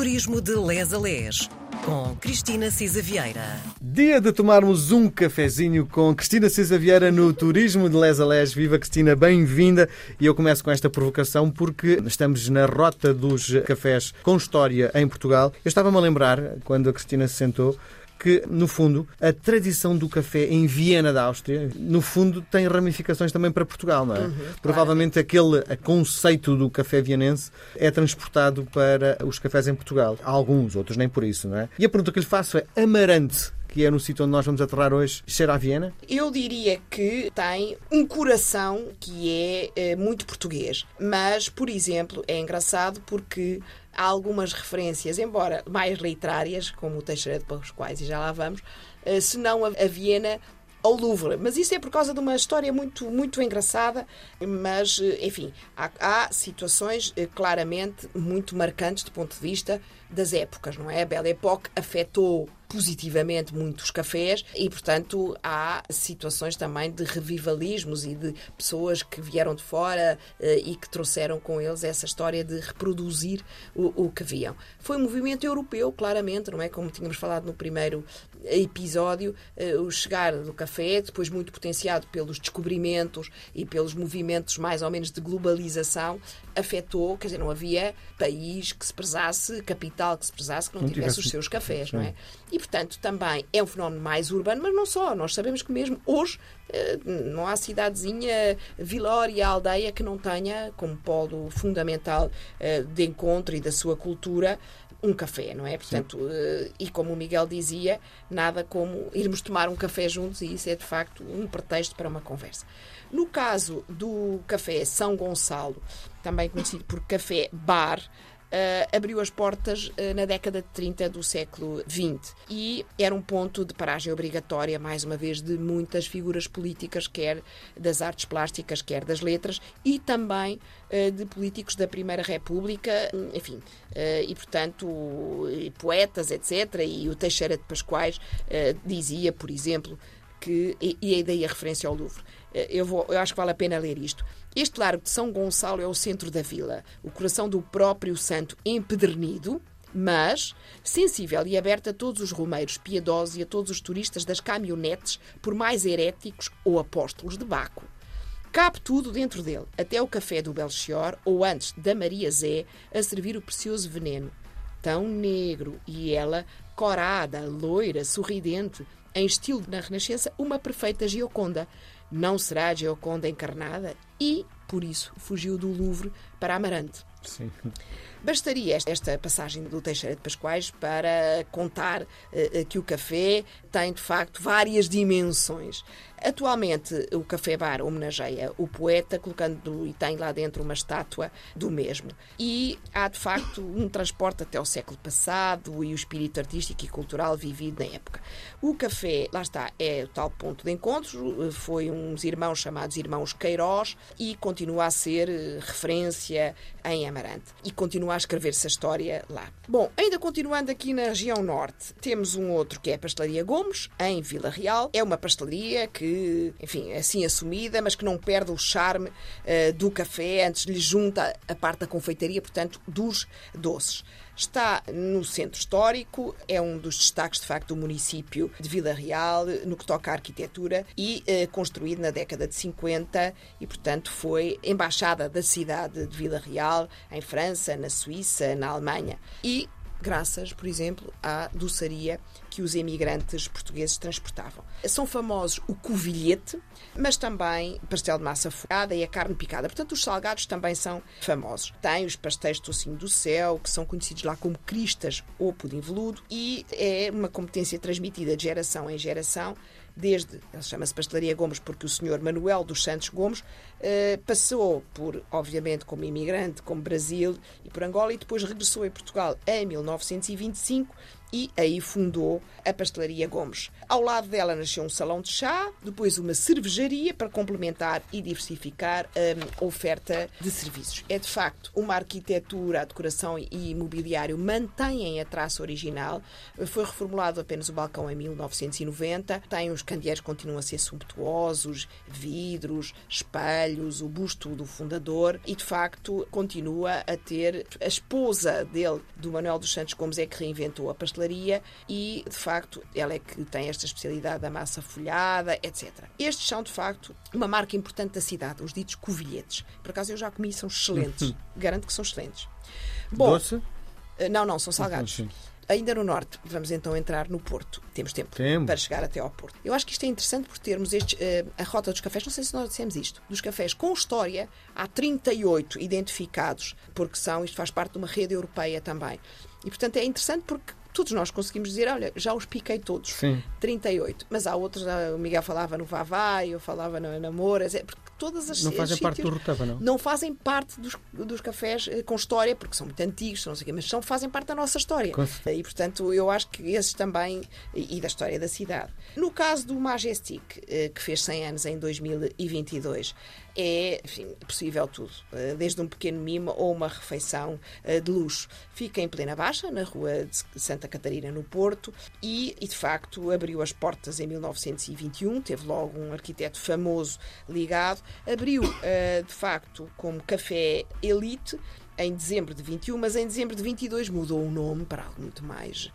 Turismo de Les a Les, com Cristina Cisa Vieira. Dia de tomarmos um cafezinho com Cristina Cisa Vieira no Turismo de Les a Les. Viva Cristina, bem-vinda. E eu começo com esta provocação porque estamos na rota dos cafés com história em Portugal. Eu estava-me a lembrar, quando a Cristina se sentou, que, no fundo, a tradição do café em Viena da Áustria, no fundo, tem ramificações também para Portugal, não é? Uhum, Provavelmente aquele conceito do café vienense é transportado para os cafés em Portugal. Há alguns, outros nem por isso, não é? E a pergunta que lhe faço é: Amarante que é no sítio onde nós vamos aterrar hoje, cheira a Viena? Eu diria que tem um coração que é, é muito português. Mas, por exemplo, é engraçado porque há algumas referências, embora mais literárias, como o Teixeira de Pascoais, e já lá vamos, eh, se não a Viena ao Louvre. Mas isso é por causa de uma história muito, muito engraçada, mas, eh, enfim, há, há situações eh, claramente muito marcantes do ponto de vista das épocas, não é? A Belle Époque afetou positivamente muitos cafés e, portanto, há situações também de revivalismos e de pessoas que vieram de fora eh, e que trouxeram com eles essa história de reproduzir o, o que viam. Foi um movimento europeu, claramente, não é? Como tínhamos falado no primeiro episódio, eh, o chegar do café, depois muito potenciado pelos descobrimentos e pelos movimentos mais ou menos de globalização, afetou, quer dizer, não havia país que se prezasse, capital que se prezasse, que não, não tivesse, tivesse os seus cafés, não é? E, portanto, também é um fenómeno mais urbano, mas não só. Nós sabemos que mesmo hoje eh, não há cidadezinha, vilória, aldeia que não tenha como polo fundamental eh, de encontro e da sua cultura um café, não é? Portanto, uh, e como o Miguel dizia, nada como irmos tomar um café juntos e isso é de facto um pretexto para uma conversa. No caso do café São Gonçalo, também conhecido por café bar, abriu as portas uh, na década de 30 do século XX e era um ponto de paragem obrigatória, mais uma vez, de muitas figuras políticas, quer das artes plásticas, quer das letras, e também uh, de políticos da Primeira República, enfim, e portanto, poetas, etc. E o Teixeira de Pascoais dizia, por exemplo, que, e, e daí a referência ao Louvre, eu, vou, eu acho que vale a pena ler isto. Este largo de São Gonçalo é o centro da vila, o coração do próprio santo empedernido, mas sensível e aberto a todos os romeiros piedosos e a todos os turistas das caminhonetes, por mais heréticos ou apóstolos de Baco. Cabe tudo dentro dele, até o café do Belchior ou antes da Maria Zé a servir o precioso veneno. Tão negro e ela, corada, loira, sorridente, em estilo na Renascença, uma perfeita Gioconda. Não será a Gioconda encarnada? E, por isso, fugiu do Louvre para Amarante. Sim. Bastaria esta passagem do Teixeira de Pascoais para contar uh, que o café tem, de facto, várias dimensões. Atualmente, o Café Bar homenageia o poeta, colocando e tem lá dentro uma estátua do mesmo. E há, de facto, um transporte até o século passado e o espírito artístico e cultural vivido na época. O café, lá está, é o tal ponto de encontro, foi uns irmãos chamados Irmãos Queiroz e continua a ser eh, referência em Amarante. E continua a escrever-se a história lá. Bom, ainda continuando aqui na região norte, temos um outro que é a Pastelaria Gomes, em Vila Real. É uma pastelaria que enfim, é assim assumida, mas que não perde o charme uh, do café, antes lhe junta a parte da confeitaria, portanto, dos doces. Está no centro histórico, é um dos destaques, de facto, do município de Vila Real, no que toca à arquitetura, e eh, construído na década de 50 e, portanto, foi embaixada da cidade de Vila Real, em França, na Suíça, na Alemanha. E graças, por exemplo, à doçaria que os emigrantes portugueses transportavam. São famosos o covilhete, mas também pastel de massa folhada e a carne picada. Portanto, os salgados também são famosos. Tem os pastéis de tocinho do céu, que são conhecidos lá como cristas ou pudim veludo, e é uma competência transmitida de geração em geração desde, ele chama-se Pastelaria Gomes porque o senhor Manuel dos Santos Gomes eh, passou por, obviamente, como imigrante, como Brasil e por Angola, e depois regressou em Portugal em 1925 e aí fundou a Pastelaria Gomes. Ao lado dela nasceu um salão de chá, depois uma cervejaria para complementar e diversificar hum, a oferta de serviços. É de facto uma arquitetura, a decoração e mobiliário mantêm a traça original. Foi reformulado apenas o balcão em 1990. Tem os candeeiros continuam a ser sumptuosos, vidros, espelhos, o busto do fundador e de facto continua a ter a esposa dele, do Manuel dos Santos Gomes, é que reinventou a pastelaria e de facto ela é que tem esta especialidade da massa folhada, etc. Estes são de facto uma marca importante da cidade, os ditos covilhetes. Por acaso eu já comi, são excelentes. Garanto que são excelentes. Bom, Doce? Eh, não, não, são salgados. Ainda no norte, vamos então entrar no Porto. Temos tempo Temos. para chegar até ao Porto. Eu acho que isto é interessante por termos este, uh, a rota dos cafés, não sei se nós dissemos isto, dos cafés com história, há 38 identificados, porque são, isto faz parte de uma rede europeia também. E portanto é interessante porque todos nós conseguimos dizer, olha, já os piquei todos. Sim. 38. Mas há outros, o Miguel falava no Vavai, eu falava no Namoras, é porque todas as Não fazem parte do Rotava, não? Não fazem parte dos, dos cafés eh, com história, porque são muito antigos, não sei o quê, mas são, fazem parte da nossa história. E, portanto, eu acho que esses também, e e da história da cidade. No caso do Majestic, eh, que fez 100 anos em 2022, é, enfim, possível tudo. Eh, Desde um pequeno mimo ou uma refeição eh, de luxo. Fica em plena baixa, na rua de Santa Catarina, no Porto, e, e, de facto abriu as portas em 1921. Teve logo um arquiteto famoso ligado. Abriu, eh, de facto, como café elite em dezembro de 21, mas em dezembro de 22 mudou o nome para algo muito mais.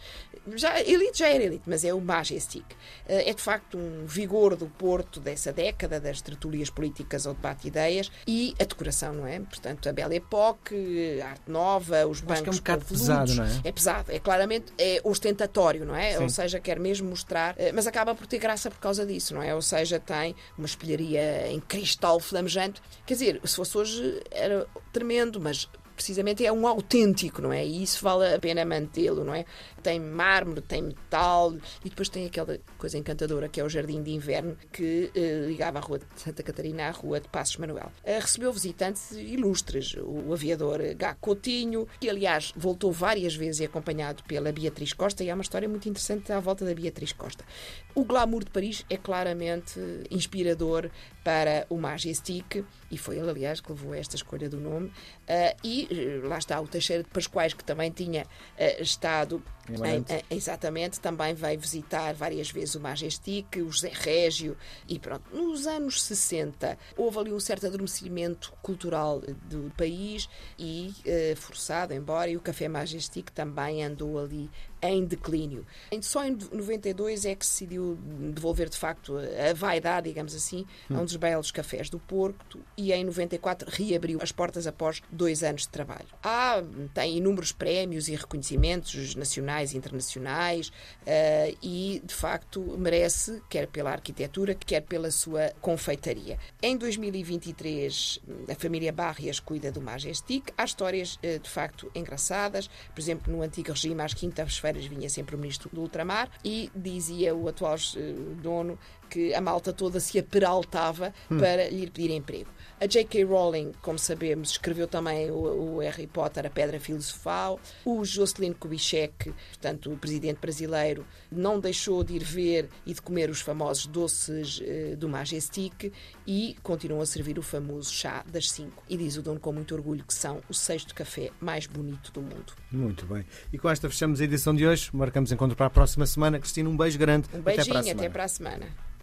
Já, elite já era elite, mas é o Majestic. Eh, É de facto um vigor do Porto dessa década, das tertulias políticas ao debate de ideias e a decoração, não é? Portanto, a Belle Époque, a arte nova, os Acho bancos que é um bocado pesado, não é? É pesado, é claramente é ostentatório, não é? Sim. Ou seja, quer mesmo mostrar, eh, mas acaba por ter graça por causa disso, não é? Ou seja, tem uma espelharia em cristal flamejante. Quer dizer, se fosse hoje era tremendo, mas precisamente é um autêntico, não é? E isso vale a pena mantê-lo, não é? Tem mármore, tem metal e depois tem aquela coisa encantadora que é o Jardim de Inverno que eh, ligava a Rua de Santa Catarina à Rua de Passos Manuel. Eh, recebeu visitantes ilustres, o aviador Gá Coutinho, que aliás voltou várias vezes acompanhado pela Beatriz Costa e há uma história muito interessante à volta da Beatriz Costa. O glamour de Paris é claramente inspirador para o Majestic e foi ele, aliás, que levou esta escolha do nome. Ah, e eh, lá está o Teixeira de Pascoais, que também tinha eh, estado. Em em- exatamente, também veio visitar várias vezes o Majestic, o José Régio e pronto. Nos anos 60 houve ali um certo adormecimento cultural do país e eh, forçado, embora, e o Café Majestic também andou ali em declínio. Só em 92 é que se decidiu devolver de facto a vaidade, digamos assim, a um dos belos cafés do Porto e em 94 reabriu as portas após dois anos de trabalho. Há, tem inúmeros prémios e reconhecimentos nacionais e internacionais eh, e de facto merece, quer pela arquitetura, quer pela sua confeitaria. Em 2023 a família Barrias cuida do Majestic. Há histórias eh, de facto engraçadas. Por exemplo, no antigo regime, às quintas-feiras vinha sempre o ministro do ultramar e dizia o atual eh, dono que a malta toda se aperaltava para lhe pedir emprego. A J.K. Rowling, como sabemos, escreveu também o, o Harry Potter, a Pedra Filosofal. O Jocelyn Kubitschek, portanto, o presidente brasileiro, não deixou de ir ver e de comer os famosos doces eh, do Majestic e continuam a servir o famoso chá das 5. E diz o dono com muito orgulho que são o sexto café mais bonito do mundo. Muito bem. E com esta fechamos a edição de hoje. Marcamos encontro para a próxima semana. Cristina, um beijo grande. Um Até para a beijinho, semana. até para a semana.